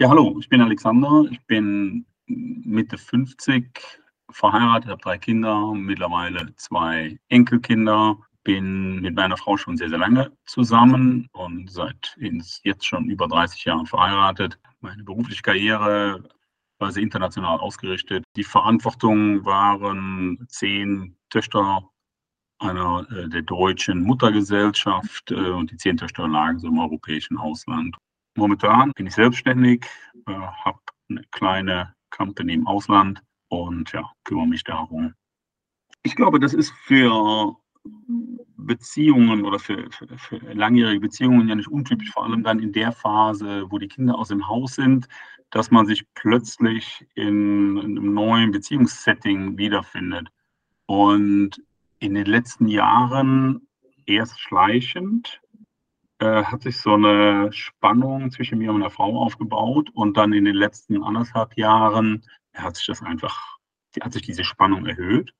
Ja, hallo, ich bin Alexander. Ich bin Mitte 50, verheiratet, habe drei Kinder, mittlerweile zwei Enkelkinder. Bin mit meiner Frau schon sehr, sehr lange zusammen und seit jetzt schon über 30 Jahren verheiratet. Meine berufliche Karriere war sehr international ausgerichtet. Die Verantwortung waren zehn Töchter einer äh, der deutschen Muttergesellschaft äh, und die zehn Töchter lagen so im europäischen Ausland. Momentan bin ich selbstständig, äh, habe eine kleine Company im Ausland und ja, kümmere mich darum. Ich glaube, das ist für Beziehungen oder für, für, für, langjährige Beziehungen ja nicht untypisch, vor allem dann in der Phase, wo die Kinder aus dem Haus sind, dass man sich plötzlich in, in einem neuen Beziehungssetting wiederfindet. Und in den letzten Jahren erst schleichend äh, hat sich so eine Spannung zwischen mir und meiner Frau aufgebaut und dann in den letzten anderthalb Jahren hat sich das einfach, hat sich diese Spannung erhöht.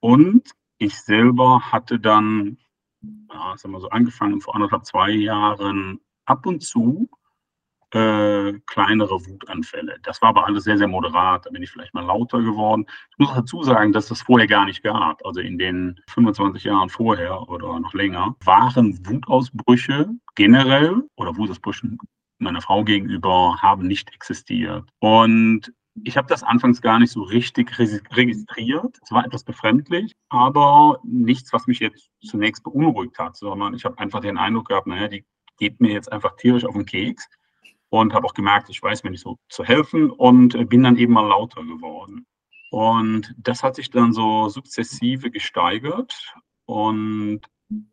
Und ich selber hatte dann, ja, sagen wir so angefangen vor anderthalb, zwei Jahren ab und zu äh, kleinere Wutanfälle. Das war aber alles sehr, sehr moderat. Da bin ich vielleicht mal lauter geworden. Ich muss dazu sagen, dass das vorher gar nicht gab. Also in den 25 Jahren vorher oder noch länger waren Wutausbrüche generell oder Wutausbrüche meiner Frau gegenüber haben nicht existiert. Und ich habe das anfangs gar nicht so richtig registriert. Es war etwas befremdlich, aber nichts, was mich jetzt zunächst beunruhigt hat, sondern ich habe einfach den Eindruck gehabt, naja, die geht mir jetzt einfach tierisch auf den Keks und habe auch gemerkt, ich weiß mir nicht so zu helfen und äh, bin dann eben mal lauter geworden. Und das hat sich dann so sukzessive gesteigert und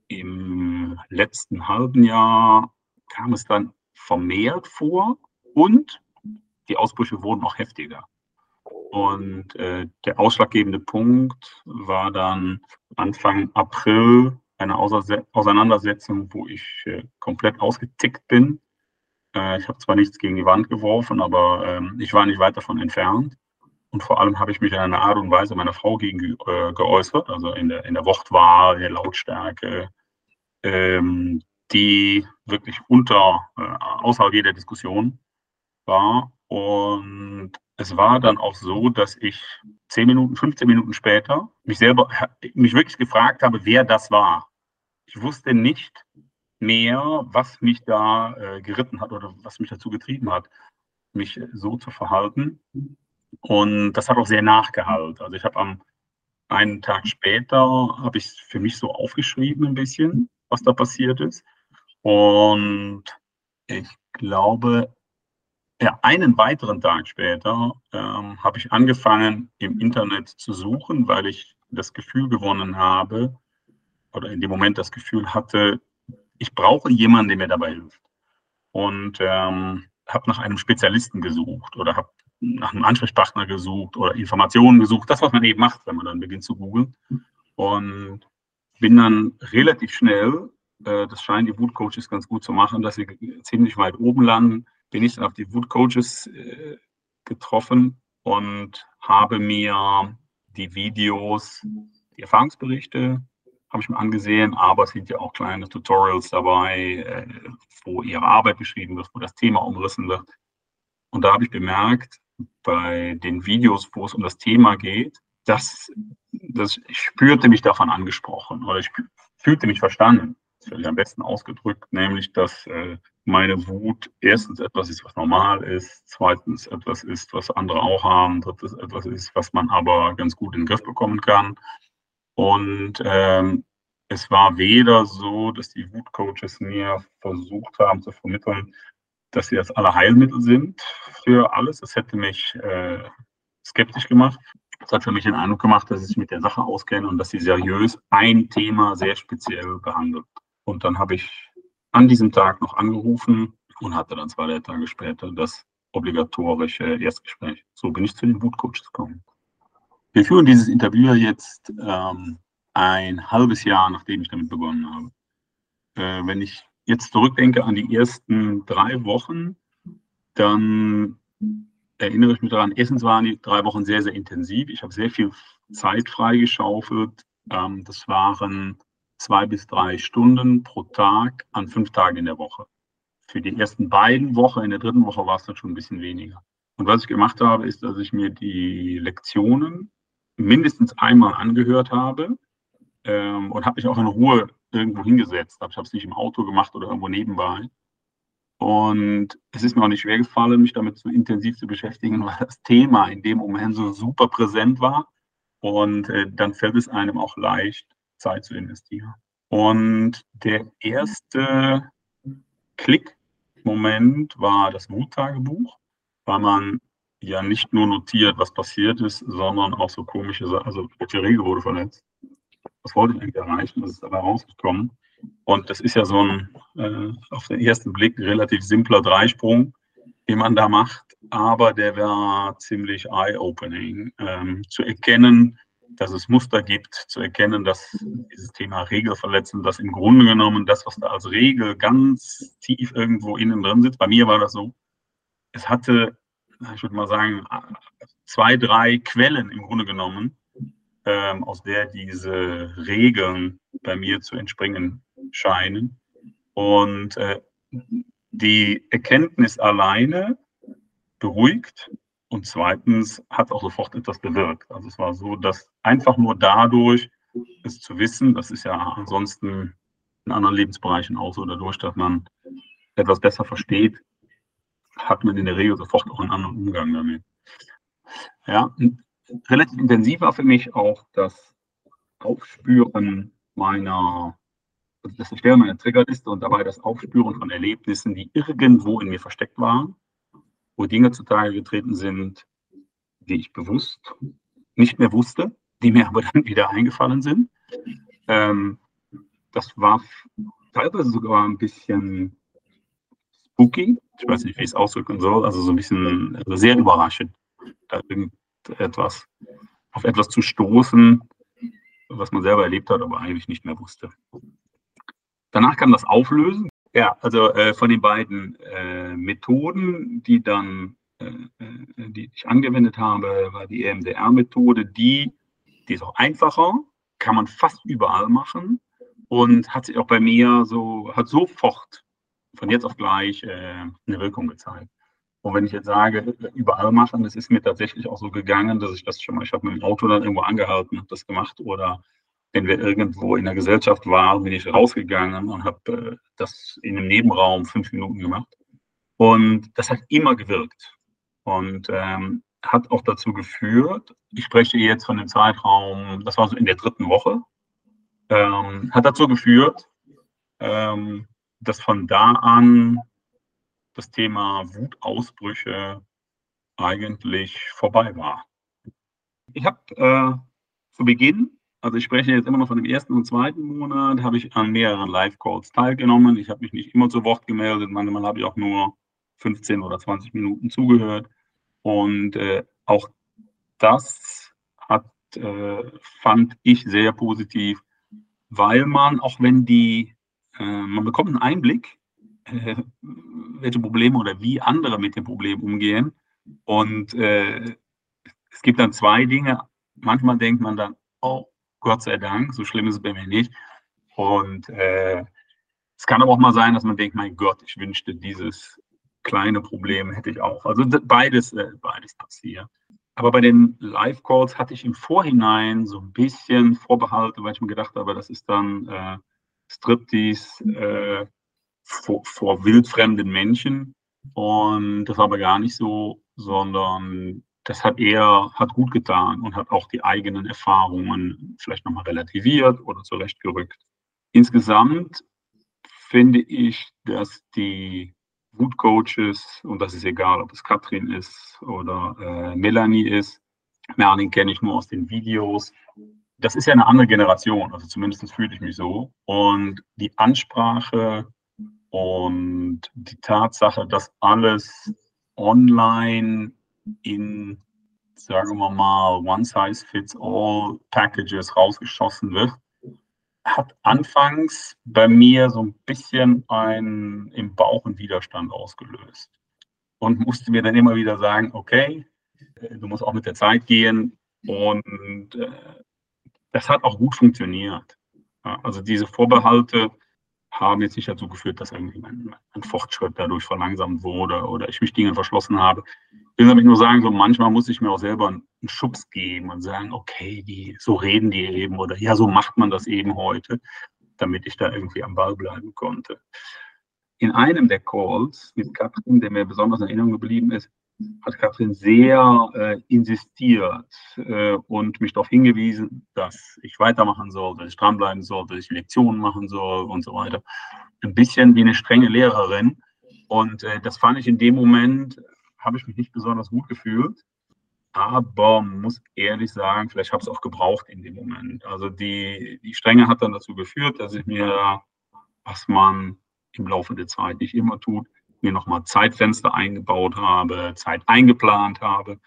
im letzten halben Jahr kam es dann vermehrt vor und die Ausbrüche wurden auch heftiger. Und äh, der ausschlaggebende Punkt war dann Anfang April eine Auseinandersetzung, wo ich äh, komplett ausgetickt bin äh, ich habe zwar nichts gegen die Wand geworfen, aber ähm, ich war nicht weit davon entfernt. Und vor allem habe ich mich in einer Art und Weise meiner Frau gegen äh, geäußert, also in der, in der Wortwahl, der Lautstärke, ähm, die wirklich unter, äh, außerhalb jeder Diskussion war. Und es war dann auch so, dass ich 10 Minuten, 15 Minuten später mich selber, mich wirklich gefragt habe, wer das war. Ich wusste nicht, mehr, was mich da äh, geritten hat oder was mich dazu getrieben hat, mich so zu verhalten. Und das hat auch sehr nachgehalten. Also ich habe am einen Tag später, habe ich für mich so aufgeschrieben ein bisschen, was da passiert ist. Und ich glaube, ja, einen weiteren Tag später ähm, habe ich angefangen, im Internet zu suchen, weil ich das Gefühl gewonnen habe, oder in dem Moment das Gefühl hatte, ich brauche jemanden, der mir dabei hilft. Und ähm, habe nach einem Spezialisten gesucht oder habe nach einem Ansprechpartner gesucht oder Informationen gesucht, das, was man eben macht, wenn man dann beginnt zu googeln. Und bin dann relativ schnell, äh, das scheinen die Wutcoaches ganz gut zu machen, dass sie ziemlich weit oben landen, bin ich dann auf die Wutcoaches äh, getroffen und habe mir die Videos, die Erfahrungsberichte habe ich mir angesehen, aber es sind ja auch kleine Tutorials dabei, äh, wo ihre Arbeit beschrieben wird, wo das Thema umrissen wird. Und da habe ich bemerkt, bei den Videos, wo es um das Thema geht, dass, dass ich spürte mich davon angesprochen oder ich fühlte mich verstanden. Das ist am besten ausgedrückt, nämlich, dass äh, meine Wut erstens etwas ist, was normal ist, zweitens etwas ist, was andere auch haben, drittens etwas ist, was man aber ganz gut in den Griff bekommen kann und ähm, es war weder so, dass die Wutcoaches mir versucht haben zu vermitteln, dass sie das alle Heilmittel sind für alles. Das hätte mich äh, skeptisch gemacht. Es hat für mich den Eindruck gemacht, dass sie sich mit der Sache auskennen und dass sie seriös ein Thema sehr speziell behandelt. Und dann habe ich an diesem Tag noch angerufen und hatte dann zwei Tage später das obligatorische Erstgespräch. So bin ich zu den Wutcoaches gekommen. Wir führen dieses Interview jetzt ähm, ein halbes Jahr, nachdem ich damit begonnen habe. Äh, wenn ich jetzt zurückdenke an die ersten drei Wochen, dann erinnere ich mich daran, erstens waren die drei Wochen sehr, sehr intensiv. Ich habe sehr viel Zeit freigeschaufelt. Ähm, das waren zwei bis drei Stunden pro Tag an fünf Tagen in der Woche. für die ersten beiden Wochen, in der dritten Woche war es dann schon ein bisschen weniger. Und was ich gemacht habe, ist, dass ich mir die Lektionen mindestens einmal angehört habe ähm, und habe mich auch in Ruhe irgendwo hingesetzt. Ich habe es nicht im Auto gemacht oder irgendwo nebenbei. Und es ist mir auch nicht schwer gefallen, mich damit so intensiv zu beschäftigen, weil das Thema in dem Moment so super präsent war. Und äh, dann fällt es einem auch leicht, Zeit zu investieren. Und der erste Klickmoment war das Wuttagebuch, weil man ja nicht nur notiert, was passiert ist, sondern auch so komische Sachen, also welche Regel wurde verletzt. Was wollte ich eigentlich erreichen? Das ist dabei rausgekommen. Und das ist ja so ein äh, auf den ersten Blick relativ simpler Dreisprung, den man da macht, aber der war ziemlich eye-opening. Ähm, zu erkennen, dass es Muster gibt, zu erkennen, dass dieses Thema Regelverletzen, dass im Grunde genommen das, was da als Regel ganz tief irgendwo innen drin sitzt, bei mir war das so, es hatte, ich würde mal sagen, zwei, drei Quellen im Grunde genommen, ähm, aus der diese Regeln bei mir zu entspringen scheinen. Und äh, die Erkenntnis alleine beruhigt und zweitens hat auch sofort etwas bewirkt. Also es war so, dass einfach nur dadurch es zu wissen, das ist ja ansonsten in anderen Lebensbereichen auch so, dadurch, dass man etwas besser versteht, hat man in der Regel sofort auch einen anderen Umgang damit. Ja, relativ intensiv war für mich auch das Aufspüren meiner, also das Erstellen meiner Triggerliste und dabei das Aufspüren von Erlebnissen, die irgendwo in mir versteckt waren, wo Dinge zutage getreten sind, die ich bewusst nicht mehr wusste, die mir aber dann wieder eingefallen sind. Ähm, das war teilweise sogar ein bisschen spooky. Ich weiß nicht, wie ich es ausdrücken soll. Also so ein bisschen also sehr überraschend, da irgendetwas auf etwas zu stoßen, was man selber erlebt hat, aber eigentlich nicht mehr wusste. Danach kam das Auflösen. Ja, also äh, von den beiden äh, Methoden, die dann, äh, äh die ich angewendet habe, war die EMDR-Methode, die, die ist auch einfacher, kann man fast überall machen und hat sich auch bei mir so, hat sofort von jetzt auf gleich äh, eine Wirkung gezeigt. Und wenn ich jetzt sage, überall machen, das ist mir tatsächlich auch so gegangen, dass ich das schon mal, ich habe mit dem Auto dann irgendwo angehalten, habe das gemacht oder wenn wir irgendwo in der Gesellschaft waren, bin ich rausgegangen und habe äh, das in einem Nebenraum fünf Minuten gemacht. Und das hat immer gewirkt und ähm, hat auch dazu geführt, ich spreche jetzt von dem Zeitraum, das war so in der dritten Woche, ähm, hat dazu geführt, ähm, dass von da an das Thema Wutausbrüche eigentlich vorbei war. Ich habe äh, zu Beginn also ich spreche jetzt immer noch von dem ersten und zweiten Monat, habe ich an mehreren Live-Calls teilgenommen. Ich habe mich nicht immer zu Wort gemeldet, manchmal habe ich auch nur 15 oder 20 Minuten zugehört. Und äh, auch das hat, äh, fand ich sehr positiv, weil man, auch wenn die, man bekommt einen Einblick, äh, welche Probleme oder wie andere mit dem Problem umgehen. Und äh, es gibt dann zwei Dinge. Manchmal denkt man dann, oh, Gott sei Dank. So schlimm ist es bei mir nicht. Und äh, es kann aber auch mal sein, dass man denkt, mein Gott, ich wünschte, dieses kleine Problem hätte ich auch. Also beides, äh, beides passiert. Aber bei den Live-Calls hatte ich im Vorhinein so ein bisschen Vorbehalte, weil ich mir gedacht habe, das ist dann äh, Striptease äh, vor, vor wildfremden Menschen. Und das war aber gar nicht so, sondern das hat er hat gut getan und hat auch die eigenen Erfahrungen vielleicht nochmal relativiert oder zurechtgerückt. Insgesamt finde ich, dass die Wutcoaches, und das ist egal, ob es Katrin ist oder äh, Melanie ist, Merlin kenne ich nur aus den Videos, das ist ja eine andere Generation, also zumindest fühle ich mich so. Und die Ansprache und die Tatsache, dass alles online in, sagen wir mal, One-Size-Fits-All-Packages rausgeschossen wird, hat anfangs bei mir so ein bisschen ein im Bauch einen Widerstand ausgelöst. Und musste mir dann immer wieder sagen, okay, äh, du musst auch mit der Zeit gehen. Und äh, das hat auch gut funktioniert. Also diese Vorbehalte haben jetzt nicht dazu geführt, dass irgendwie mein, mein Fortschritt dadurch verlangsamt wurde oder ich mich Dingen verschlossen habe. Ich will nämlich nur sagen, so manchmal muss ich mir auch selber einen Schubs geben und sagen, okay, die, so reden die eben oder ja, so macht man das eben heute, damit ich da irgendwie am Ball bleiben konnte. In einem der Calls mit Katrin, der mir besonders in Erinnerung geblieben ist, hat Katrin sehr äh, insistiert äh, und mich darauf hingewiesen, dass ich weitermachen soll, dass ich dranbleiben soll, dass ich Lektionen machen soll und so weiter. Ein bisschen wie eine strenge Lehrerin. Und äh, das fand ich in dem Moment, habe ich mich nicht besonders gut gefühlt. Aber muss ehrlich sagen, vielleicht habe ich es auch gebraucht in dem Moment. Also die, die Strenge hat dann dazu geführt, dass ich mir, was man im Laufe der Zeit nicht immer tut, mir nochmal Zeitfenster eingebaut habe, Zeit eingeplant habe.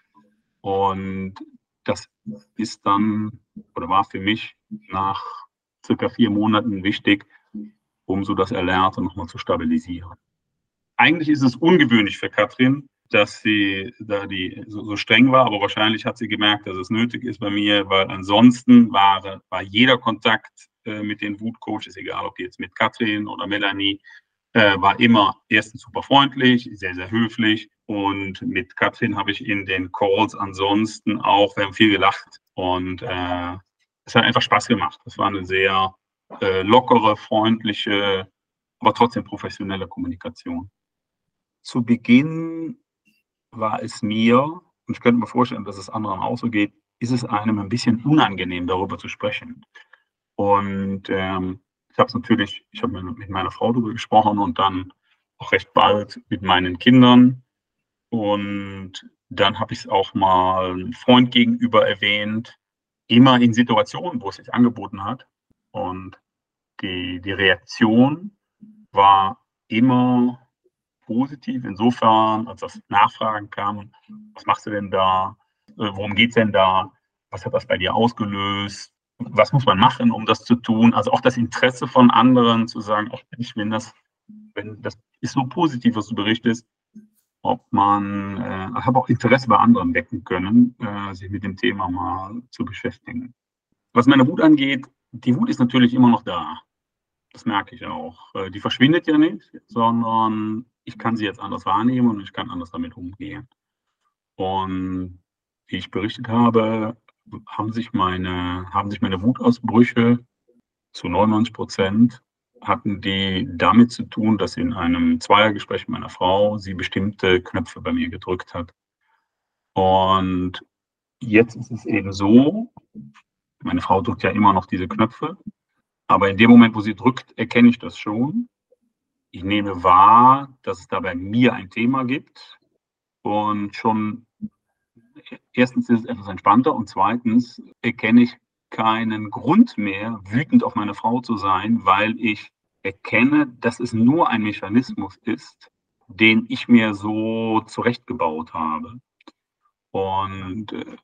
Und das ist dann oder war für mich nach circa vier Monaten wichtig, um so das Erlernte nochmal zu stabilisieren. Eigentlich ist es ungewöhnlich für Katrin, dass sie da die so, so, streng war, aber wahrscheinlich hat sie gemerkt, dass es nötig ist bei mir, weil ansonsten war, war jeder Kontakt äh, mit den Wutcoaches, egal ob jetzt mit Katrin oder Melanie, äh, war immer erstens super freundlich, sehr, sehr höflich. Und mit Katrin habe ich in den Calls ansonsten auch, wir haben viel gelacht und äh, es hat einfach Spaß gemacht. Es war eine sehr äh, lockere, freundliche, aber trotzdem professionelle Kommunikation. Zu Beginn war es mir, und ich könnte mir vorstellen, dass es anderen auch so geht, ist es einem ein bisschen unangenehm, darüber zu sprechen. Und ähm, ich habe es natürlich, ich habe mit meiner Frau darüber gesprochen und dann auch recht bald mit meinen Kindern. Und dann habe ich es auch mal einem Freund gegenüber erwähnt, immer in Situationen, wo es sich angeboten hat. Und die, die Reaktion war immer positiv, insofern, als das Nachfragen kam, was machst du denn da, äh, worum geht es denn da, was hat das bei dir ausgelöst, was muss man machen, um das zu tun? Also auch das Interesse von anderen zu sagen, ach Mensch, wenn das, wenn das ist so positiv, was du berichtest, ob man, äh, habe auch Interesse bei anderen wecken können, äh, sich mit dem Thema mal zu beschäftigen. Was meine Wut angeht, die Wut ist natürlich immer noch da. Das merke ich auch. Äh, die verschwindet ja nicht, sondern ich kann sie jetzt anders wahrnehmen und ich kann anders damit umgehen. Und wie ich berichtet habe, haben sich meine, haben sich meine Wutausbrüche zu 99 Prozent hatten die damit zu tun, dass in einem Zweiergespräch mit meiner Frau sie bestimmte Knöpfe bei mir gedrückt hat. Und jetzt ist es eben so, meine Frau drückt ja immer noch diese Knöpfe, aber in dem Moment, wo sie drückt, erkenne ich das schon. Ich nehme wahr, dass es da bei mir ein Thema gibt und schon erstens ist es etwas entspannter und zweitens erkenne ich keinen Grund mehr, wütend auf meine Frau zu sein, weil ich erkenne, dass es nur ein Mechanismus ist, den ich mir so zurechtgebaut habe. Und äh,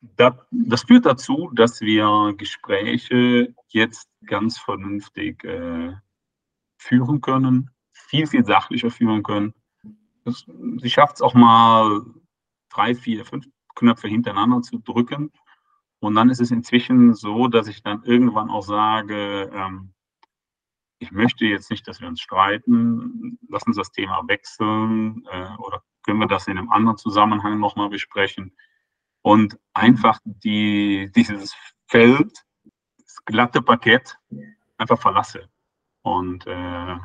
das, führt dazu, dass wir Gespräche jetzt ganz vernünftig äh, führen können, viel, viel sachlicher führen können. Sie schafft es auch mal drei, vier, fünf Knöpfe hintereinander zu drücken. Und dann ist es inzwischen so, dass ich dann irgendwann auch sage, ähm, ich möchte jetzt nicht, dass wir uns streiten, lass uns das Thema wechseln äh, oder können wir das in einem anderen Zusammenhang nochmal besprechen. Und einfach die, dieses Feld, das glatte Parkett einfach verlasse. Und äh,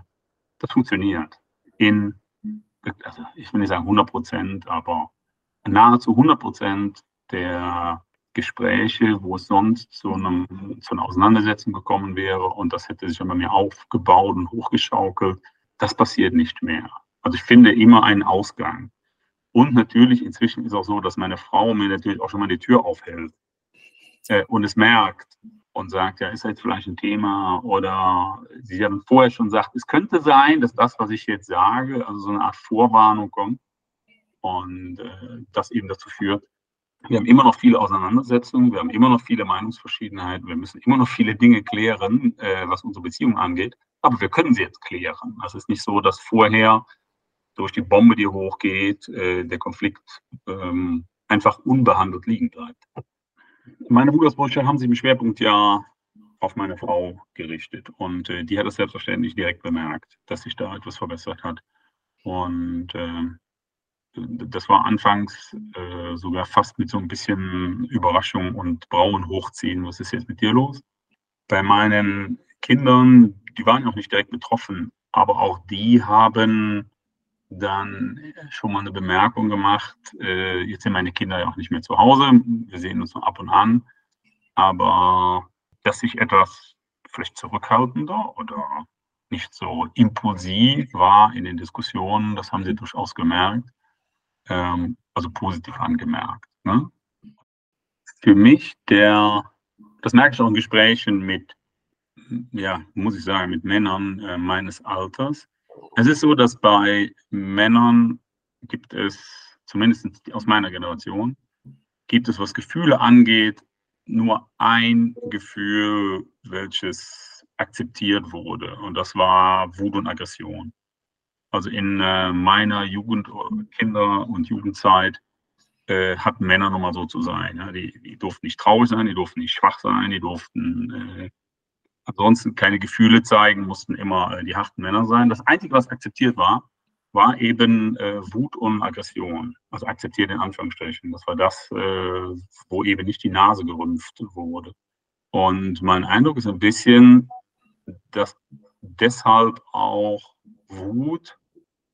das funktioniert. In, also ich will nicht sagen 100 Prozent, aber nahezu 100 Prozent der Gespräche, wo es sonst zu, einem, zu einer Auseinandersetzung gekommen wäre und das hätte sich immer mehr aufgebaut und hochgeschaukelt, das passiert nicht mehr. Also ich finde immer einen Ausgang. Und natürlich inzwischen ist auch so, dass meine Frau mir natürlich auch schon mal die Tür aufhält äh, und es merkt und sagt, ja, ist jetzt vielleicht ein Thema oder sie haben vorher schon gesagt, es könnte sein, dass das, was ich jetzt sage, also so eine Art Vorwarnung kommt und äh, das eben dazu führt, wir haben immer noch viele Auseinandersetzungen, wir haben immer noch viele Meinungsverschiedenheiten, wir müssen immer noch viele Dinge klären, äh, was unsere Beziehung angeht, aber wir können sie jetzt klären. Es ist nicht so, dass vorher durch die Bombe, die hochgeht, äh, der Konflikt ähm, einfach unbehandelt liegen bleibt. Meine Wutausbrüche haben sich im Schwerpunkt ja auf meine Frau gerichtet. Und äh, die hat es selbstverständlich direkt bemerkt, dass sich da etwas verbessert hat. Und äh, das war anfangs äh, sogar fast mit so ein bisschen Überraschung und Brauen hochziehen. Was ist jetzt mit dir los? Bei meinen Kindern, die waren auch nicht direkt betroffen, aber auch die haben dann schon mal eine Bemerkung gemacht. Äh, jetzt sind meine Kinder ja auch nicht mehr zu Hause. Wir sehen uns nur ab und an. Aber dass sich etwas vielleicht zurückhaltender oder nicht so impulsiv war in den Diskussionen, das haben sie durchaus gemerkt, ähm, also positiv angemerkt. Ne? Für mich, der, das merke ich auch in Gesprächen mit, ja, muss ich sagen, mit Männern äh, meines Alters. Es ist so, dass bei Männern gibt es, zumindest aus meiner Generation, gibt es, was Gefühle angeht, nur ein Gefühl, welches akzeptiert wurde. Und das war Wut und Aggression. Also in äh, meiner Jugend, Kinder- und Jugendzeit äh, hatten Männer nun mal so zu sein. Ja? Die, die, durften nicht traurig sein, die durften nicht schwach sein, die durften äh, ansonsten keine Gefühle zeigen, mussten immer äh, die harten Männer sein. Das Einzige, was akzeptiert war, war eben äh, Wut und Aggression. Also akzeptiert in Anführungsstrichen. Das war das, äh, wo eben nicht die Nase gerümpft wurde. Und mein Eindruck ist ein bisschen, dass deshalb auch Wut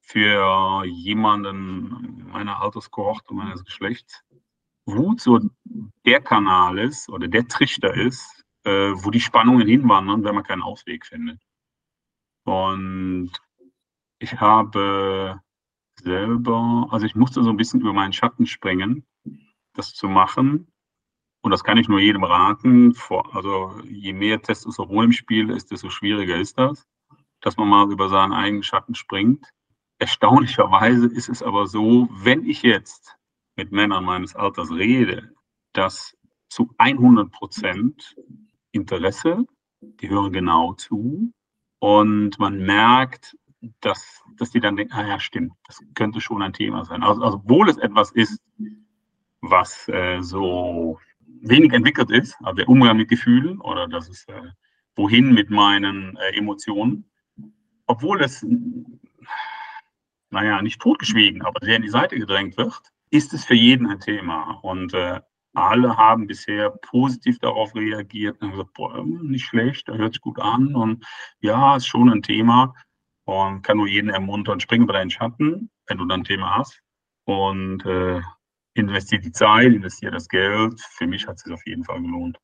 für jemanden meiner Alterskohorte, meines Geschlechts, Wut so der Kanal ist oder der Trichter ist, äh, wo die Spannungen hinwandern, wenn man keinen Ausweg findet. Und ich habe selber, also ich musste so ein bisschen über meinen Schatten springen, das zu machen. Und das kann ich nur jedem raten. Also je mehr Testosteron im Spiel ist, desto schwieriger ist das, dass man mal über seinen eigenen Schatten springt. Erstaunlicherweise ist es aber so, wenn ich jetzt mit Männern meines Alters rede, dass zu 100 Prozent Interesse, die hören genau zu und man merkt, dass, dass die dann denken, ah ja, stimmt, das könnte schon ein Thema sein. Also, also obwohl es etwas ist, was äh, so wenig entwickelt ist, also der Umgang mit Gefühlen oder das ist äh, wohin mit meinen äh, Emotionen, obwohl es, naja, nicht totgeschwiegen, aber sehr in die Seite gedrängt wird, ist es für jeden ein Thema. Und äh, alle haben bisher positiv darauf reagiert und gesagt, boah, nicht schlecht, da hört sich gut an und ja, ist schon ein Thema und kann nur jeden ermuntern, spring über deinen Schatten, wenn du dann ein Thema hast und äh, investiere die Zeit, investiere das Geld. Für mich hat es sich auf jeden Fall gelohnt.